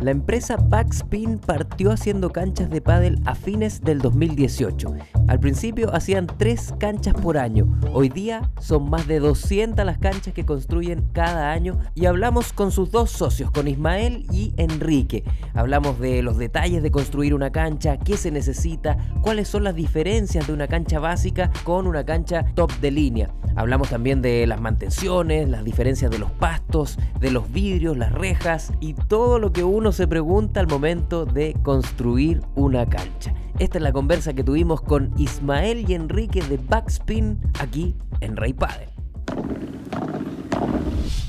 La empresa Backspin partió haciendo canchas de pádel a fines del 2018. Al principio hacían tres canchas por año. Hoy día son más de 200 las canchas que construyen cada año y hablamos con sus dos socios, con Ismael y Enrique. Hablamos de los detalles de construir una cancha, qué se necesita, cuáles son las diferencias de una cancha básica con una cancha top de línea. Hablamos también de las mantenciones, las diferencias de los pastos, de los vidrios, las rejas y todo lo que uno se pregunta al momento de construir una cancha. Esta es la conversa que tuvimos con Ismael y Enrique de Backspin aquí en Rey Padel.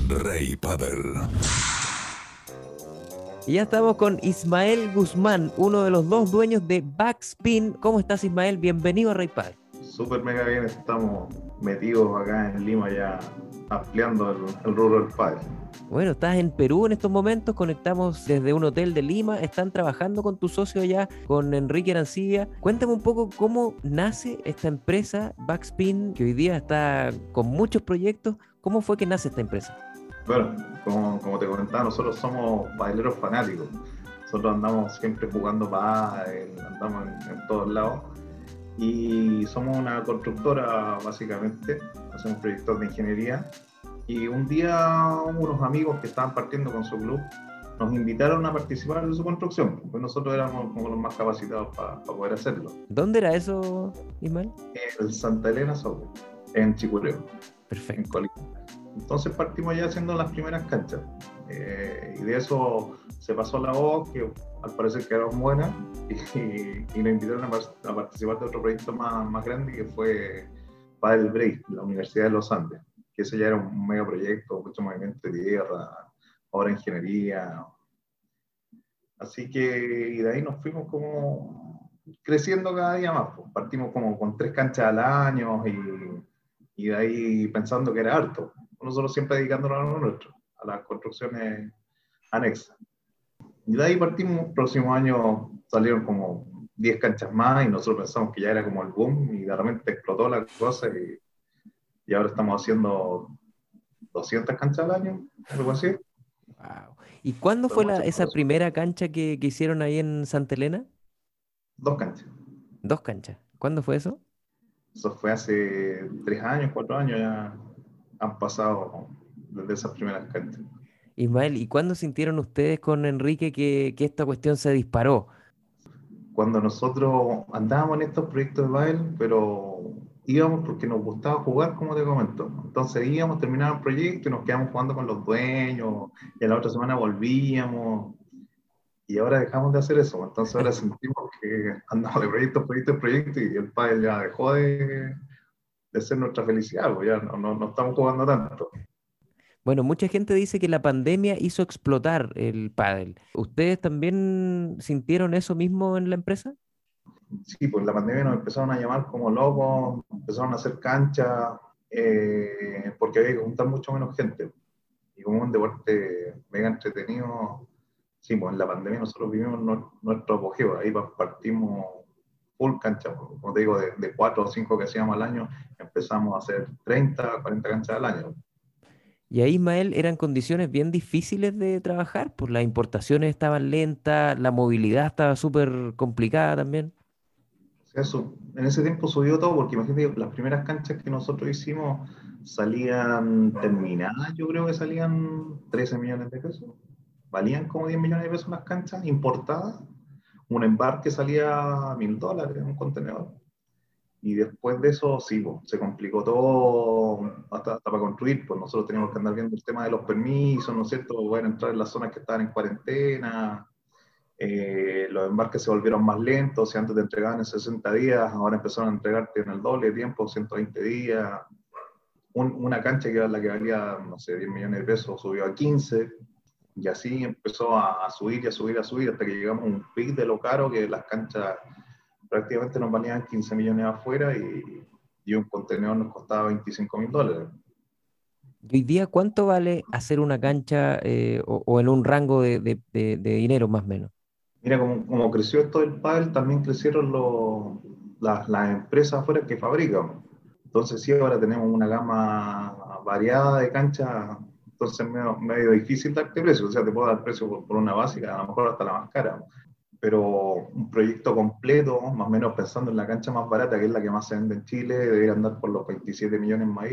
Rey Padel. Y ya estamos con Ismael Guzmán, uno de los dos dueños de Backspin. ¿Cómo estás Ismael? Bienvenido a Rey Padel. Súper mega bien, estamos metidos acá en Lima ya ampliando el, el rubro del padre. Bueno, estás en Perú en estos momentos, conectamos desde un hotel de Lima, están trabajando con tu socio allá, con Enrique Arancilla. Cuéntame un poco cómo nace esta empresa Backspin, que hoy día está con muchos proyectos. ¿Cómo fue que nace esta empresa? Bueno, como, como te comentaba, nosotros somos baileros fanáticos. Nosotros andamos siempre jugando pádel, andamos en, en todos lados y somos una constructora básicamente, hacemos proyectos de ingeniería y un día unos amigos que estaban partiendo con su club nos invitaron a participar en su construcción, pues nosotros éramos como los más capacitados para poder hacerlo. ¿Dónde era eso, Ismael? En Santa Elena Sobre, en Chicureo. Perfecto. En Entonces partimos ya haciendo las primeras canchas. Eh, y de eso se pasó la voz, que al parecer quedaron buenas, y, y, nos invitaron a, a, participar de otro proyecto más, más grande que fue Padel Break, la Universidad de los Andes, que ese ya era un mega proyecto, mucho movimiento de tierra, ahora ingeniería. Así que y de ahí nos fuimos como creciendo cada día más. Pues. Partimos como con tres canchas al año y, y de ahí pensando que era harto. Nosotros siempre dedicándonos a lo nuestro a las construcciones anexas. Y de ahí partimos, próximo año salieron como 10 canchas más y nosotros pensamos que ya era como el boom y de repente explotó la cosa y, y ahora estamos haciendo 200 canchas al año, algo así. Wow. ¿Y cuándo fue la, esa primera cancha que, que, hicieron ahí en Santa Elena? Dos canchas. Dos canchas. ¿Cuándo fue eso? Eso fue hace tres años, cuatro años ya han pasado desde esas primeras canchas. Ismael, ¿y cuándo sintieron ustedes con Enrique que, que, esta cuestión se disparó? Cuando nosotros andábamos en estos proyectos de baile, pero íbamos porque nos gustaba jugar, como te comento. Entonces íbamos, terminábamos el proyecto y nos quedamos jugando con los dueños, y la otra semana volvíamos, y ahora dejamos de hacer eso. Entonces ahora sentimos que andamos de proyecto proyecto proyecto y el padre ya dejó de, de ser nuestra felicidad, pues ya no, no, no estamos jugando tanto. Bueno, mucha gente dice que la pandemia hizo explotar el pádel. ¿Ustedes también sintieron eso mismo en la empresa? Sí, pues la pandemia nos empezaron a llamar como locos, empezaron a hacer canchas, eh, porque había que juntar mucho menos gente. Y como un deporte mega entretenido, sí, pues en la pandemia nosotros vivimos nuestro apogeo, ahí partimos full cancha, como te digo, de, de cuatro o cinco que hacíamos al año, empezamos a hacer 30, 40 canchas al año. Y ahí, Ismael, eran condiciones bien difíciles de trabajar, pues las importaciones estaban lentas, la movilidad estaba súper complicada también. Eso, en ese tiempo subió todo, porque imagínate, las primeras canchas que nosotros hicimos salían terminadas, yo creo que salían 13 millones de pesos. Valían como 10 millones de pesos las canchas importadas. Un embarque salía mil dólares en un contenedor. Y después de eso, sí, pues, se complicó todo hasta, hasta, para construir, pues nosotros teníamos que andar viendo el tema de los permisos, ¿no es cierto? Poder entrar en las zonas que estaban en cuarentena, eh, los embarques se volvieron más lentos, si antes te entregaban en 60 días, ahora empezaron a entregarte en el doble de tiempo, 120 días. Un, una cancha que era la que valía, no sé, 10 millones de pesos, subió a 15, y así empezó a, a subir y a subir, a subir, hasta que llegamos a un pic de lo caro que las canchas prácticamente nos valían 15 millones afuera y, y un contenedor nos costaba 25 mil dólares. ¿Y hoy día cuánto vale hacer una cancha eh, o, o, en un rango de, de, de, de, dinero más o menos? Mira, como, como creció esto del pádel, también crecieron los, las, las empresas afuera que fabrican. Entonces sí, ahora tenemos una gama variada de canchas Entonces es medio, medio, difícil darte precio, o sea, te puedo dar precio por, por, una básica, a lo mejor hasta la más cara, pero un proyecto completo, más o menos pensando en la cancha más barata, que es la que más se vende en Chile, debería andar por los 27 millones más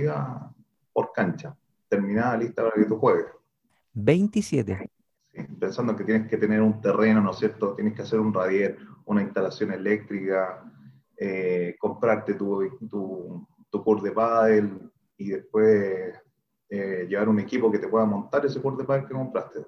por cancha, terminada, lista para que tú juegues. 27. Sí, pensando que tienes que tener un terreno, ¿no es cierto? Tienes que hacer un radier, una instalación eléctrica, eh, comprarte tu, tu, tu de pádel y después eh, llevar un equipo que te pueda montar ese pádel que compraste.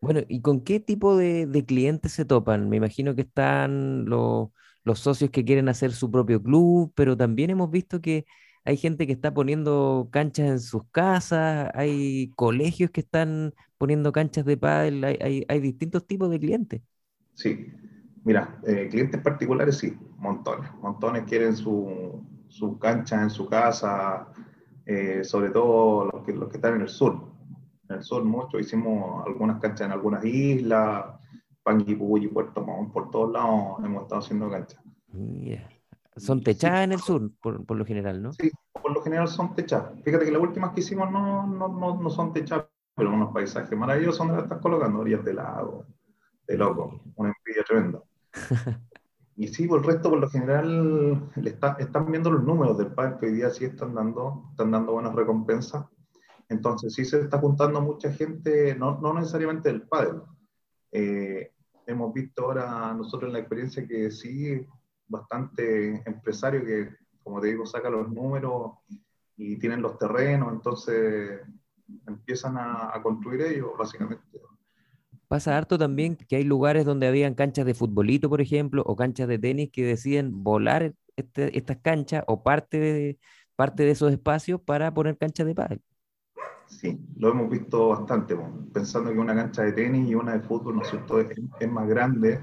Bueno, ¿y con qué tipo de, de clientes se topan? Me imagino que están los, los socios que quieren hacer su propio club, pero también hemos visto que hay gente que está poniendo canchas en sus casas, hay colegios que están poniendo canchas de pádel, hay, hay, distintos tipos de clientes. Sí, mira, eh, clientes particulares sí, montones, montones quieren su, su cancha en su casa, eh, sobre todo los que, los que están en el sur. En el sur mucho, hicimos algunas canchas en algunas islas, Panguipulli, Puerto Montt, por todos lados hemos estado haciendo canchas. Son techadas en el sur, por, por, lo general, ¿no? Sí, por lo general son techadas. Fíjate que las últimas que hicimos no, no, no, no son techadas, pero unos paisajes maravillosos donde las estás colocando, orillas de lago, de loco, una envidia tremenda. y sí, por el resto, por lo general, le está, están viendo los números del parque, hoy día sí están dando, están dando buenas recompensas. Entonces sí se está juntando mucha gente, no, no necesariamente del pádel. Eh, hemos visto ahora nosotros en la experiencia que sí, bastante empresario que, como te digo, saca los números y tienen los terrenos, entonces empiezan a, construir ellos, básicamente. Pasa harto también que hay lugares donde habían canchas de futbolito, por ejemplo, o canchas de tenis que deciden volar este, estas canchas o parte de, parte de esos espacios para poner canchas de pádel. Sí, lo hemos visto bastante, pensando que una cancha de tenis y una de fútbol, ¿no es cierto?, es más grande,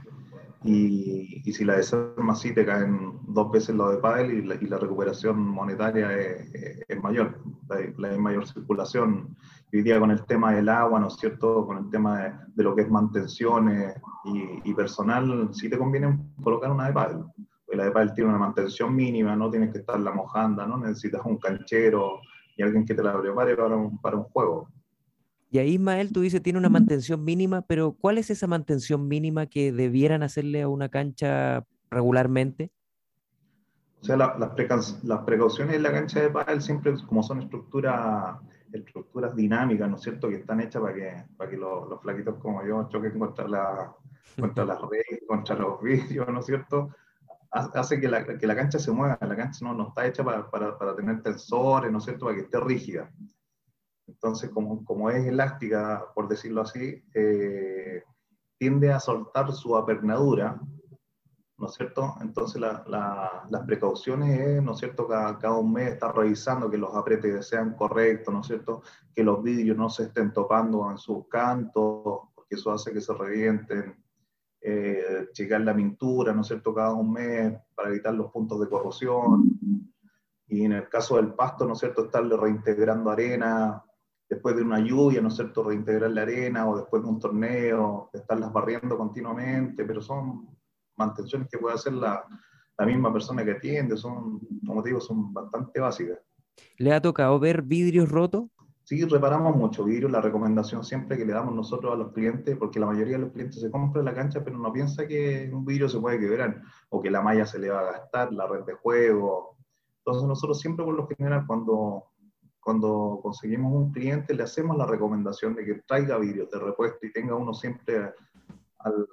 y, y, si la desarma así te caen dos veces lo de pádel y la, y la recuperación monetaria es, es mayor, la, mayor circulación. Hoy día con el tema del agua, ¿no es cierto? Con el tema de, de lo que es mantenciones y, y, personal, sí te conviene colocar una de pádel. La de pádel tiene una mantención mínima, no tienes que estar la mojanda, ¿no? Necesitas un canchero y alguien que te la prepare para un, para un juego. Y ahí, Ismael, tú dices, tiene una mantención mínima, pero ¿cuál es esa mantención mínima que debieran hacerle a una cancha regularmente? O sea, la, las, precauciones en la cancha de pádel siempre, como son estructuras estructuras dinámicas, ¿no es cierto?, que están hechas para que, para que los, los flaquitos como yo choquen contra, la, contra las redes, contra los vidrios, ¿no es cierto?, hace que la, que la cancha se mueva. La cancha no, no está hecha para, para, para tener tensores, ¿no es cierto?, para que esté rígida. Entonces, como, como es elástica, por decirlo así, eh, tiende a soltar su apernadura, ¿no es cierto? Entonces, la, la, las precauciones es, ¿no es cierto?, cada, cada, un mes estar revisando que los apretes sean correctos, ¿no es cierto?, que los vidrios no se estén topando en sus cantos, porque eso hace que se revienten, eh, checar la pintura, ¿no es cierto?, cada un mes para evitar los puntos de corrosión. Y en el caso del pasto, ¿no es cierto?, estarle reintegrando arena, después de una lluvia, ¿no es cierto?, reintegrar la arena o después de un torneo, estarlas barriendo continuamente, pero son mantenciones que puede hacer la, la misma persona que atiende, son, como te digo, son bastante básicas. ¿Le ha tocado ver vidrios rotos? Sí, reparamos mucho vidrio, la recomendación siempre que le damos nosotros a los clientes, porque la mayoría de los clientes se compran la cancha, pero no piensa que un vidrio se puede quebrar, o que la malla se le va a gastar, la red de juego. Entonces nosotros siempre por lo general cuando cuando conseguimos un cliente, le hacemos la recomendación de que traiga vidrios de repuesto y tenga uno siempre al,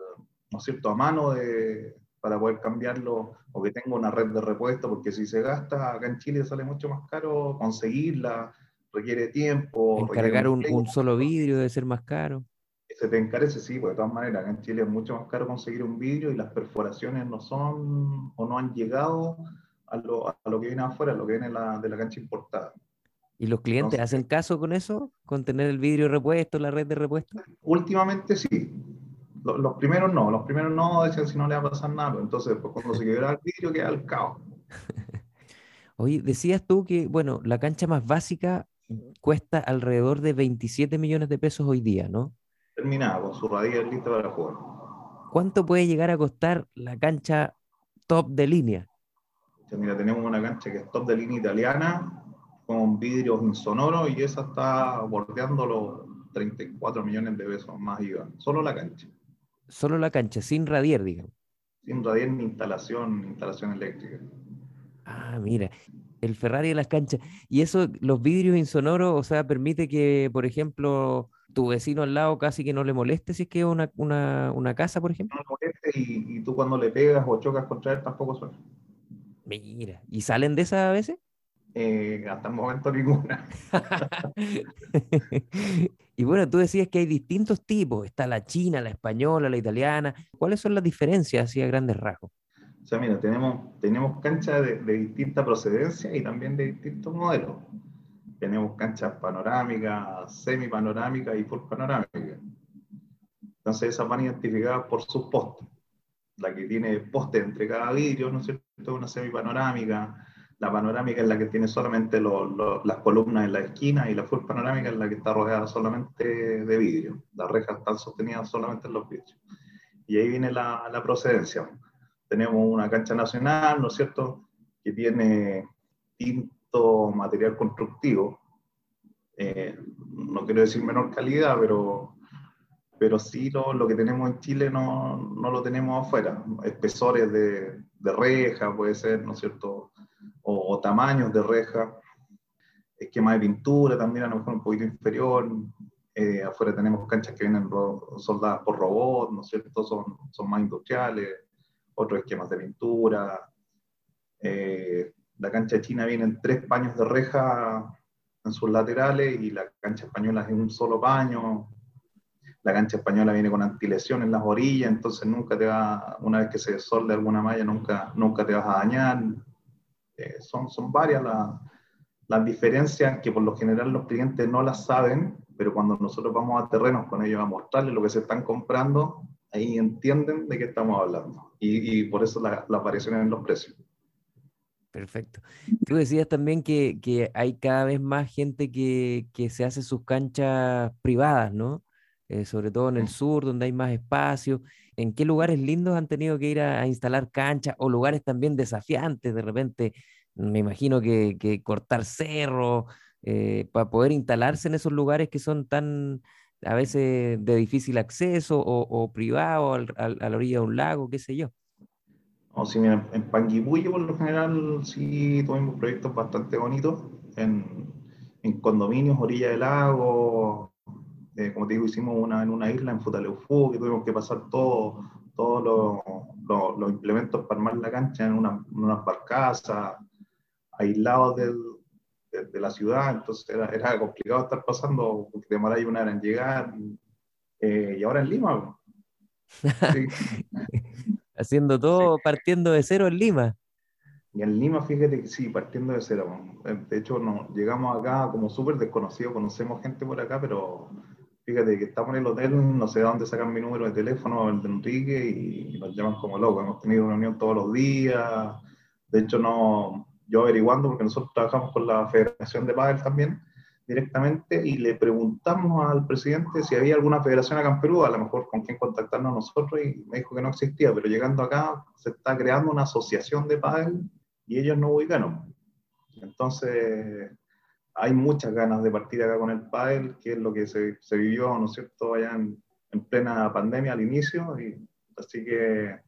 ¿no es cierto? a mano de, para poder cambiarlo o que tenga una red de repuesto, porque si se gasta acá en Chile sale mucho más caro conseguirla, requiere tiempo. Encargar un, un, solo vidrio debe ser más caro. Se te encarece, sí, porque de todas maneras acá en Chile es mucho más caro conseguir un vidrio y las perforaciones no son o no han llegado a lo, a lo que viene afuera, a lo que viene la, de la cancha importada. ¿Y los clientes hacen caso con eso? ¿Con tener el vidrio repuesto, la red de repuesto? Últimamente sí. Los, primeros no, los primeros no, decían si no le va a pasar nada. Entonces, pues, cuando se quedara el vidrio, queda el caos. Oye, decías tú que, bueno, la cancha más básica cuesta alrededor de 27 millones de pesos hoy día, ¿no? Terminada, con su radial lista para jugar. ¿Cuánto puede llegar a costar la cancha top de línea? mira, tenemos una cancha que es top de línea italiana, con vidrios insonoros y esa está bordeando los, 34 millones de pesos más IVA, solo la cancha. Solo la cancha, sin radier, digamos. Sin radier ni instalación, instalación eléctrica. Ah, mira, el Ferrari de las canchas. Y eso, los vidrios insonoros, o sea, permite que, por ejemplo, tu vecino al lado casi que no le moleste si es que es una, una, una casa, por ejemplo. No le moleste y, y, tú cuando le pegas o chocas contra él tampoco suena. Mira, ¿y salen de esas a veces? Eh, hasta el momento ninguna. y bueno, tú decías que hay distintos tipos, está la china, la española, la italiana. ¿Cuáles son las diferencias así a grandes rasgos? O sea, mira, tenemos, tenemos canchas de, de, distinta procedencia y también de distintos modelos. Tenemos canchas panorámicas, semipanorámicas y full panorámicas. Entonces esas van identificadas por sus postes. La que tiene poste entre cada vidrio, ¿no es cierto? Una semipanorámica. La panorámica es la que tiene solamente lo, lo, las columnas en la esquina y la full panorámica es la que está rodeada solamente de vidrio. Las rejas están sostenidas solamente en los vidrios. Y ahí viene la, la procedencia tenemos una cancha nacional, ¿no es cierto?, que tiene tinto material constructivo. Eh, no quiero decir menor calidad, pero, pero sí lo, lo que tenemos en Chile no, no, lo tenemos afuera. Espesores de, de, reja, puede ser, ¿no es cierto?, o, o tamaños de reja. Esquema de pintura también a lo mejor un poquito inferior. Eh, afuera tenemos canchas que vienen soldadas por robots, ¿no es cierto?, son, son más industriales otros esquemas de pintura. Eh, la cancha china viene en tres paños de reja en sus laterales y la cancha española es en un solo paño. La cancha española viene con antilesión en las orillas, entonces nunca te va, una vez que se solde alguna malla, nunca, nunca te vas a dañar. Eh, son, son varias las, las diferencias que por lo general los clientes no las saben, pero cuando nosotros vamos a terrenos con ellos a mostrarles lo que se están comprando, ahí entienden de qué estamos hablando. Y, y por eso la, la, aparición en los precios. Perfecto. Tú decías también que, que hay cada vez más gente que, que, se hace sus canchas privadas, ¿no? Eh, sobre todo en el sur, donde hay más espacio. ¿En qué lugares lindos han tenido que ir a, instalar canchas o lugares también desafiantes? De repente, me imagino que, cortar cerros eh, para poder instalarse en esos lugares que son tan, a veces de difícil acceso o, o privado al, al, a la orilla de un lago, qué sé yo. No, sí, mira, en Panguipulli por lo general sí tuvimos proyectos bastante bonitos, en condominios, orilla del lago, eh, como te digo, hicimos una en una isla en Futaleufú, que tuvimos que pasar todos todo los lo, lo implementos para armar la cancha en, una, en unas barcazas, aislados del, de, de, la ciudad, entonces era, era, complicado estar pasando, porque demoráis una hora en llegar, eh, y ahora en Lima. Sí. Haciendo todo sí. partiendo de cero en Lima. Y en Lima, fíjate que sí, partiendo de cero. De hecho, no, llegamos acá como súper desconocidos, conocemos gente por acá, pero fíjate que estamos en el hotel, no sé de dónde sacan mi número de teléfono, el de Enrique, y nos llaman como locos. Hemos tenido reunión todos los días. De hecho, no, yo averiguando, porque nosotros trabajamos con la Federación de Padel también directamente, y le preguntamos al presidente si había alguna federación acá en Perú, a lo mejor con quién contactarnos nosotros, y me dijo que no existía, pero llegando acá se está creando una asociación de Padel y ellos no ubicaron. Entonces, hay muchas ganas de partir acá con el Padel, que es lo que se, se vivió, ¿no es cierto?, allá en, en plena pandemia al inicio, y así que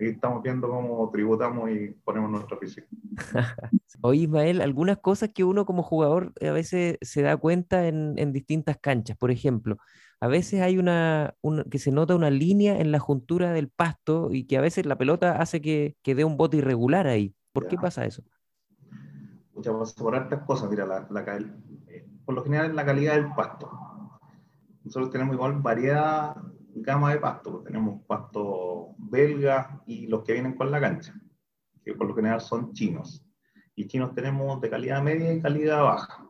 y estamos viendo cómo tributamos y ponemos nuestra física. Oye, Ismael, algunas cosas que uno como jugador a veces se da cuenta en, en distintas canchas. Por ejemplo, a veces hay una, una, que se nota una línea en la juntura del pasto y que a veces la pelota hace que, que dé un bote irregular ahí. ¿Por ya. qué pasa eso? Muchas veces por estas cosas, mira, la, la, eh, por lo general la calidad del pasto. Nosotros tenemos igual variedad gama de pasto. Pues tenemos pasto belga y los que vienen con la cancha, que por lo general son chinos. Y chinos tenemos de calidad media y calidad baja.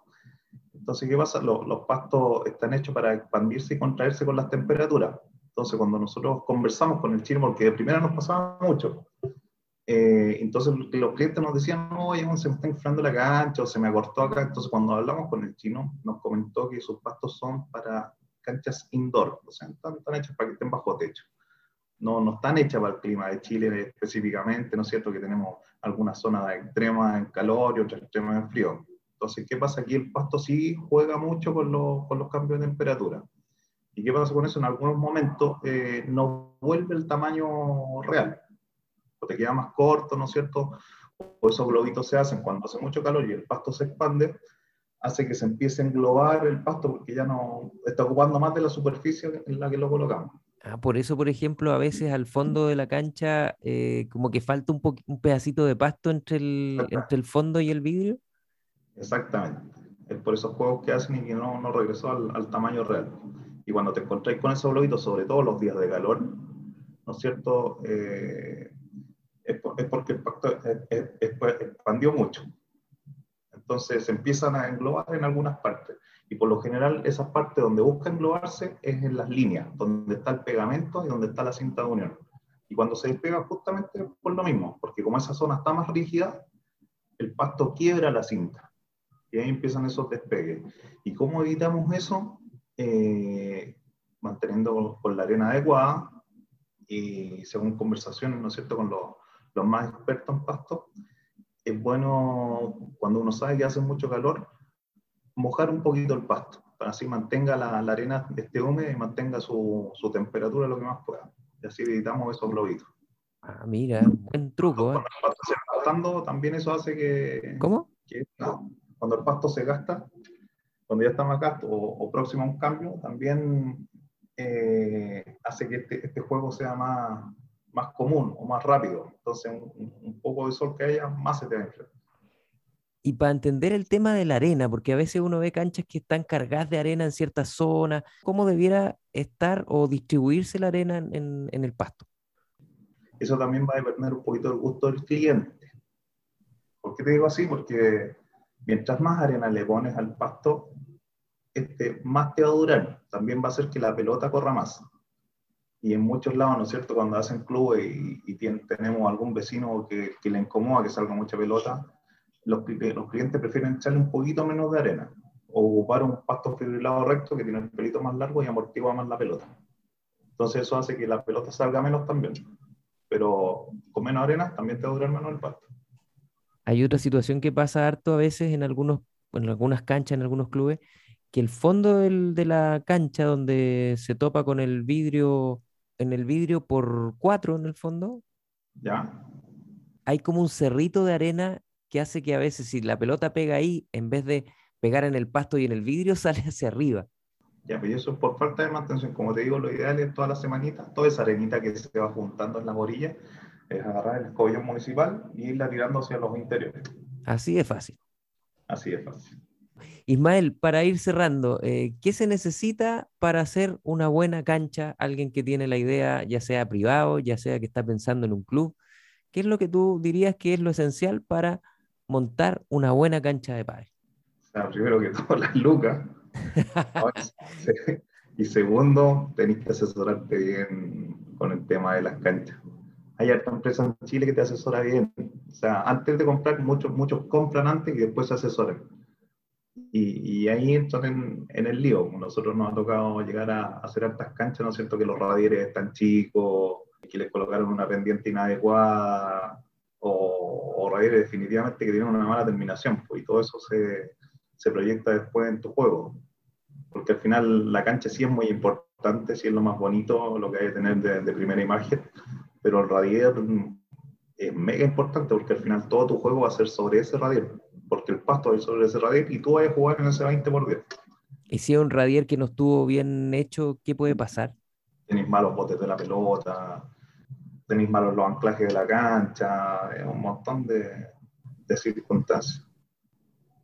Entonces, ¿qué pasa? Los, los pastos están hechos para expandirse y contraerse con las temperaturas. Entonces, cuando nosotros conversamos con el chino, porque de primera nos pasaba mucho, eh, entonces los clientes nos decían, oye, se me está inflando la cancha o se me acortó acá. Entonces, cuando hablamos con el chino, nos comentó que sus pastos son para canchas indoor, o sea, están, están hechas para que estén bajo techo. No, no están hechas para el clima de Chile específicamente, ¿no es cierto? Que tenemos algunas zonas extremas en calor y otras extremas en frío. Entonces, ¿qué pasa? Aquí el pasto sí juega mucho con los, con los cambios de temperatura. ¿Y qué pasa con eso? En algunos momentos eh, no vuelve el tamaño real, te queda más corto, ¿no es cierto? O esos globitos se hacen cuando hace mucho calor y el pasto se expande, hace que se empiece a englobar el pasto porque ya no está ocupando más de la superficie en la que lo colocamos. Ah, por eso, por ejemplo, a veces al fondo de la cancha eh, como que falta un, un pedacito de pasto entre el, entre el fondo y el vidrio. Exactamente. Es por esos juegos que hacen y que no, no regresó al, al tamaño real. Y cuando te encontráis con esos globitos, sobre todo los días de calor, ¿no es cierto? Eh, es, porque el pacto expandió mucho. Entonces se empiezan a englobar en algunas partes. Y por lo general, esas partes donde busca englobarse es en las líneas, donde está el pegamento y donde está la cinta de unión. Y cuando se despega, justamente por lo mismo, porque como esa zona está más rígida, el pasto quiebra la cinta. Y ahí empiezan esos despegues. ¿Y cómo evitamos eso? Eh, manteniendo con la arena adecuada y según conversaciones, ¿no es cierto?, con los, los más expertos en pasto, es bueno, cuando uno sabe que hace mucho calor, mojar un poquito el pasto, para así mantenga la, la arena esté húmeda y mantenga su, su, temperatura lo que más pueda. Y así evitamos esos globitos. Ah, mira, buen truco. Cuando, ¿eh? el pasto se va gastando, también eso hace que... ¿Cómo? Que, no, cuando el pasto se gasta, cuando ya está más gasto o, o próximo a un cambio, también eh, hace que este, este, juego sea más, más común o más rápido. Entonces, un, un, poco de sol que haya, más se te va a enfrentar. Y para entender el tema de la arena, porque a veces uno ve canchas que están cargadas de arena en ciertas zonas, ¿cómo debiera estar o distribuirse la arena en, en el pasto? Eso también va a depender un poquito del gusto del cliente. ¿Por qué te digo así? Porque mientras más arena le pones al pasto, este, más te va a durar. También va a hacer que la pelota corra más. Y en muchos lados, ¿no es cierto? Cuando hacen clubes y, y tenemos algún vecino que, que, le incomoda que salga mucha pelota, los, los, clientes prefieren echarle un poquito menos de arena o ocupar un pasto fibrilado recto que tiene el pelito más largo y amortigua más la pelota. Entonces eso hace que la pelota salga menos también. Pero con menos arena también te va a durar menos el pasto. Hay otra situación que pasa harto a veces en, algunos, en algunas canchas, en algunos clubes, que el fondo del, de la cancha donde se topa con el vidrio, en el vidrio por cuatro en el fondo, ya. hay como un cerrito de arena que hace que a veces si la pelota pega ahí, en vez de pegar en el pasto y en el vidrio, sale hacia arriba. Ya, pero eso es por falta de mantención. Como te digo, lo ideal es todas las semanitas, toda esa arenita que se va juntando en las orillas, es agarrar el escobillón municipal y irla tirando hacia los interiores. Así de fácil. Así de fácil. Ismael, para ir cerrando, eh, ¿qué se necesita para hacer una buena cancha? Alguien que tiene la idea, ya sea privado, ya sea que está pensando en un club, ¿qué es lo que tú dirías que es lo esencial para montar una buena cancha de pádel? O sea, primero que todo, las lucas. y segundo, tenés que asesorarte bien con el tema de las canchas. Hay harta empresa en Chile que te asesora bien. O sea, antes de comprar, muchos, muchos compran antes y después se asesoran. Y, y, ahí entran en, en, el lío. Nosotros nos ha tocado llegar a, a hacer hartas canchas, ¿no es cierto? Que los radieres están chicos, que les colocaron una pendiente inadecuada, o, o radieres definitivamente que tienen una mala terminación, pues, y todo eso se, se proyecta después en tu juego. Porque al final la cancha sí es muy importante, sí es lo más bonito, lo que hay que tener de, de primera imagen, pero el radier es mega importante porque al final todo tu juego va a ser sobre ese radier porque el pasto es sobre ese radier y tú vas a jugar en ese 20 por 10. Y si es un radier que no estuvo bien hecho, ¿qué puede pasar? Tenéis malos botes de la pelota, tenéis malos los anclajes de la cancha, un montón de, de circunstancias.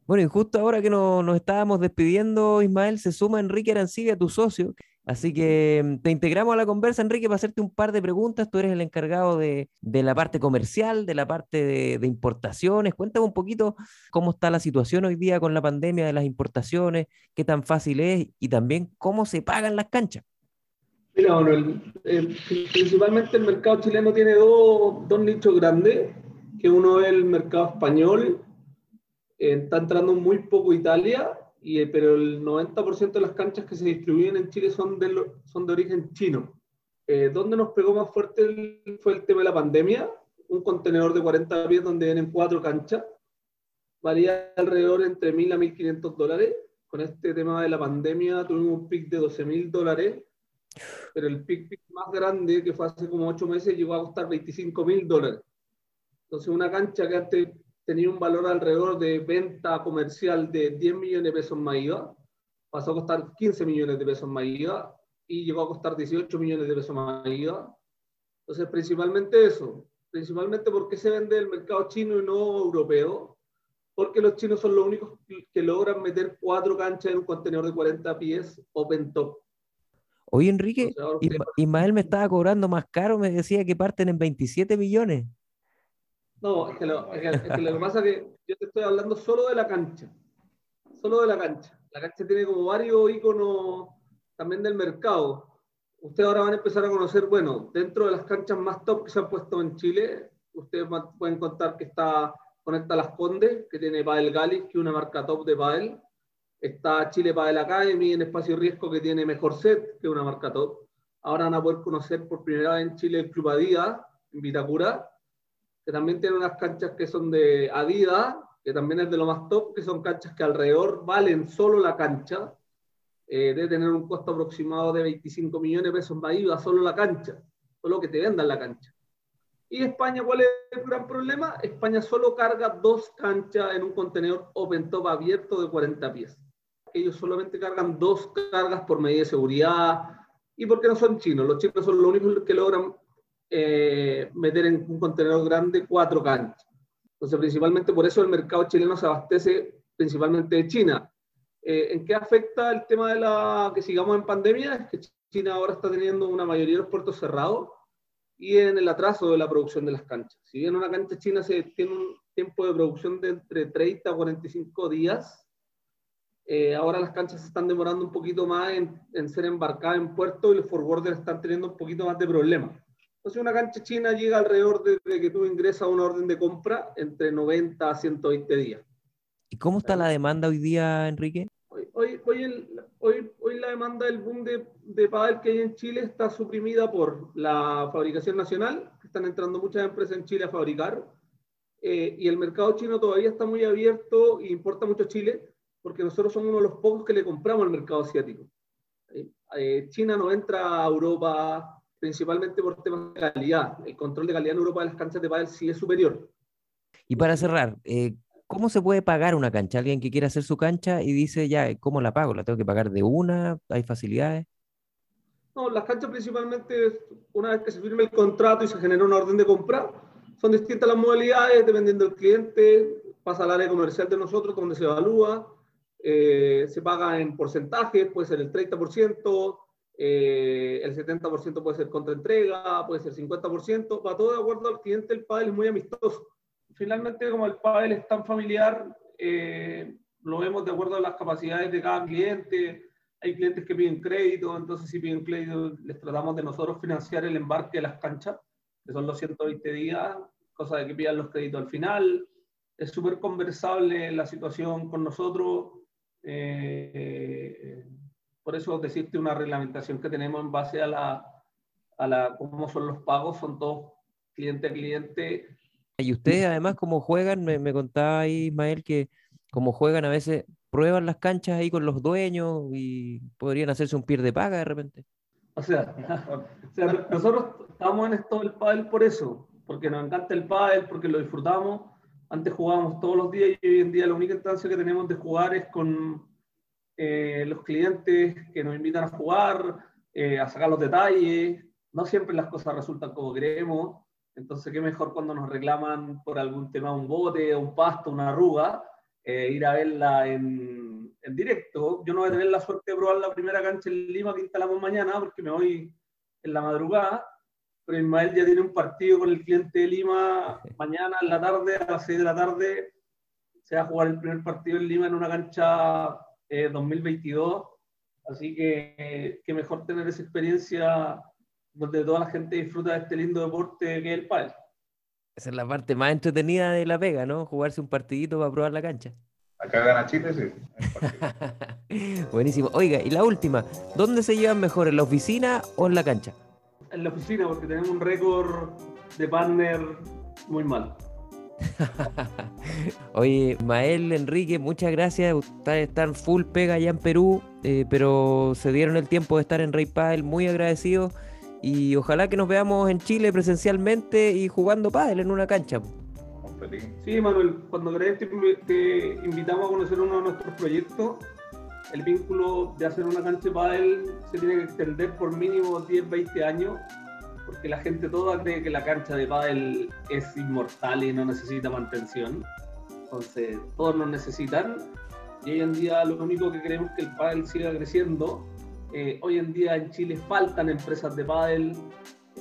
Bueno, y justo ahora que no, nos estábamos despidiendo, Ismael, se suma Enrique Arancibia, tu socio. Así que te integramos a la conversa, Enrique, para hacerte un par de preguntas. Tú eres el encargado de, de la parte comercial, de la parte de, de, importaciones. Cuéntame un poquito cómo está la situación hoy día con la pandemia de las importaciones, qué tan fácil es y también cómo se pagan las canchas. Mira, bueno, el, principalmente el mercado chileno tiene dos, dos nichos grandes, que uno es el mercado español, eh, está entrando muy poco Italia, y, pero el 90% de las canchas que se distribuyen en Chile son de, son de origen chino. Eh, ¿Dónde nos pegó más fuerte el, fue el tema de la pandemia? Un contenedor de 40 pies donde vienen cuatro canchas, varía alrededor entre 1.000 a 1.500 dólares. Con este tema de la pandemia tuvimos un pic de 12.000 dólares, pero el pic, más grande, que fue hace como 8 meses, llegó a costar 25.000 dólares. Entonces una cancha que antes tenía un valor alrededor de venta comercial de 10 millones de pesos más IVA, pasó a costar 15 millones de pesos más IVA y llegó a costar 18 millones de pesos más IVA. Entonces, principalmente eso, principalmente porque se vende el mercado chino y no europeo, porque los chinos son los únicos que logran meter cuatro canchas en un contenedor de 40 pies open top. Oye, Enrique, Ismael me estaba cobrando más caro, me decía que parten en 27 millones. No, es que, lo, que, pasa es que yo te estoy hablando solo de la cancha. Solo de la cancha. La cancha tiene como varios iconos también del mercado. Ustedes ahora van a empezar a conocer, bueno, dentro de las canchas más top que se han puesto en Chile, ustedes pueden contar que está Conecta Las Condes, que tiene Padel Galis, que es una marca top de Padel. Está Chile Padel Academy en Espacio Riesgo, que tiene Mejor Set, que es una marca top. Ahora van a poder conocer por primera vez en Chile el Club Adidas, en Vitacura, que también tiene unas canchas que son de Adidas, que también es de lo más top, que son canchas que alrededor valen solo la cancha, eh, debe tener un costo aproximado de 25 millones de pesos más IVA solo la cancha, solo que te vendan la cancha. ¿Y España cuál es el gran problema? España solo carga dos canchas en un contenedor open top abierto de 40 pies. Ellos solamente cargan dos cargas por medida de seguridad y porque no son chinos. Los chinos son los únicos que logran eh, meter en un contenedor grande cuatro canchas. Entonces, principalmente por eso el mercado chileno se abastece principalmente de China. Eh, ¿En qué afecta el tema de la que sigamos en pandemia? Es que China ahora está teniendo una mayoría de los puertos cerrados y en el atraso de la producción de las canchas. Si bien una cancha china se tiene un tiempo de producción de entre 30 a 45 días, eh, ahora las canchas se están demorando un poquito más en, ser embarcadas en puerto y los forwarders están teniendo un poquito más de problemas. Entonces una cancha china llega alrededor de, que tú ingresas una orden de compra entre 90 a 120 días. ¿Y cómo está la demanda hoy día, Enrique? Hoy, hoy, hoy, hoy, la demanda del boom de, de pádel que hay en Chile está suprimida por la fabricación nacional, que están entrando muchas empresas en Chile a fabricar, eh, y el mercado chino todavía está muy abierto e importa mucho Chile, porque nosotros somos uno de los pocos que le compramos al mercado asiático. Eh, China no entra a Europa, principalmente por temas de calidad. El control de calidad en Europa de las canchas de pádel sí es superior. Y para cerrar, eh, ¿cómo se puede pagar una cancha? Alguien que quiere hacer su cancha y dice, ya, ¿cómo la pago? ¿La tengo que pagar de una? ¿Hay facilidades? No, las canchas principalmente, una vez que se firme el contrato y se genera una orden de compra, son distintas las modalidades dependiendo del cliente, pasa al área comercial de nosotros donde se evalúa, eh, se paga en porcentajes, puede ser el 30%, eh, el 70% puede ser contra entrega, puede ser 50%, va todo de acuerdo al cliente, el pádel es muy amistoso. Finalmente, como el pádel es tan familiar, eh, lo vemos de acuerdo a las capacidades de cada cliente. Hay clientes que piden crédito, entonces si piden crédito, les tratamos de nosotros financiar el embarque de las canchas, que son los 120 días, cosa de que pidan los créditos al final. Es súper conversable la situación con nosotros. Eh, por eso decirte una reglamentación que tenemos en base a la, a la cómo son los pagos, son todos cliente a cliente. Y ustedes además como juegan, me, me contaba ahí Ismael que como juegan a veces prueban las canchas ahí con los dueños y podrían hacerse un pier de paga de repente. O sea, nosotros estamos en esto del pádel por eso, porque nos encanta el pádel, porque lo disfrutamos. Antes jugábamos todos los días y hoy en día la única instancia que tenemos de jugar es con, eh, los clientes que nos invitan a jugar, eh, a sacar los detalles. No siempre las cosas resultan como queremos. Entonces, qué mejor cuando nos reclaman por algún tema, un bote, un pasto, una arruga, eh, ir a verla en, en, directo. Yo no voy a tener la suerte de probar la primera cancha en Lima que instalamos mañana porque me voy en la madrugada. Pero Ismael ya tiene un partido con el cliente de Lima mañana en la tarde, a las 6 de la tarde. Se va a jugar el primer partido en Lima en una cancha 2022. Eh, Así que qué mejor tener esa experiencia donde toda la gente disfruta de este lindo deporte que es el pádel. Esa es la parte más entretenida de la pega, ¿no? Jugarse un partidito para probar la cancha. Acá gana Chile, sí. Buenísimo. Oiga, y la última, ¿dónde se llevan mejor, en la oficina o en la cancha? En la oficina, porque tenemos un récord de partner muy mal. Oye, Mael, Enrique, muchas gracias. Ustedes están full pega allá en Perú, eh, pero se dieron el tiempo de estar en Rey Padel, muy agradecidos. Y ojalá que nos veamos en Chile presencialmente y jugando pádel en una cancha. Sí, Manuel, cuando querés te, invitamos a conocer uno de nuestros proyectos. El vínculo de hacer una cancha de pádel se tiene que extender por mínimo 10, 20 años porque la gente toda cree que la cancha de pádel es inmortal y no necesita mantención. Entonces, todos nos necesitan. Y hoy en día lo único que queremos es que el pádel siga creciendo. Eh, hoy en día en Chile faltan empresas de pádel.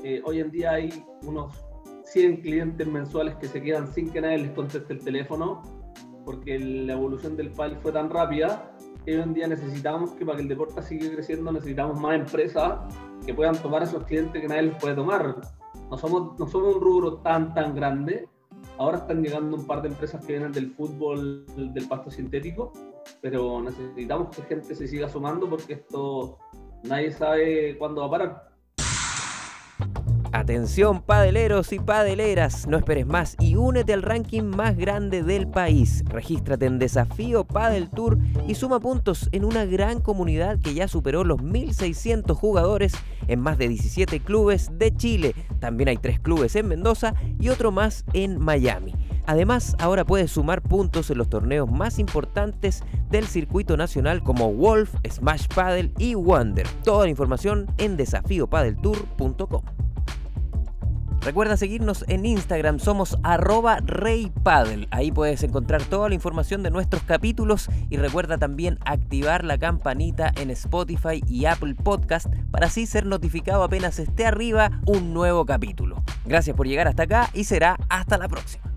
Eh, hoy en día hay unos 100 clientes mensuales que se quedan sin que nadie les conteste el teléfono, porque la evolución del pádel fue tan rápida hoy en día necesitamos que para que el deporte siga creciendo necesitamos más empresas que puedan tomar a esos clientes que nadie les puede tomar. No somos, no somos un rubro tan, tan grande. Ahora están llegando un par de empresas que vienen del fútbol, del pasto sintético, pero necesitamos que gente se siga sumando porque esto nadie sabe cuándo va a parar. Atención padeleros y padeleras, no esperes más y únete al ranking más grande del país. Regístrate en Desafío Padel Tour y suma puntos en una gran comunidad que ya superó los 1.600 jugadores en más de 17 clubes de Chile. También hay tres clubes en Mendoza y otro más en Miami. Además, ahora puedes sumar puntos en los torneos más importantes del circuito nacional como Wolf, Smash Paddle y Wonder. Toda la información en desafíopadeltour.com. Recuerda seguirnos en Instagram, somos arroba reypaddle. Ahí puedes encontrar toda la información de nuestros capítulos y recuerda también activar la campanita en Spotify y Apple Podcast para así ser notificado apenas esté arriba un nuevo capítulo. Gracias por llegar hasta acá y será hasta la próxima.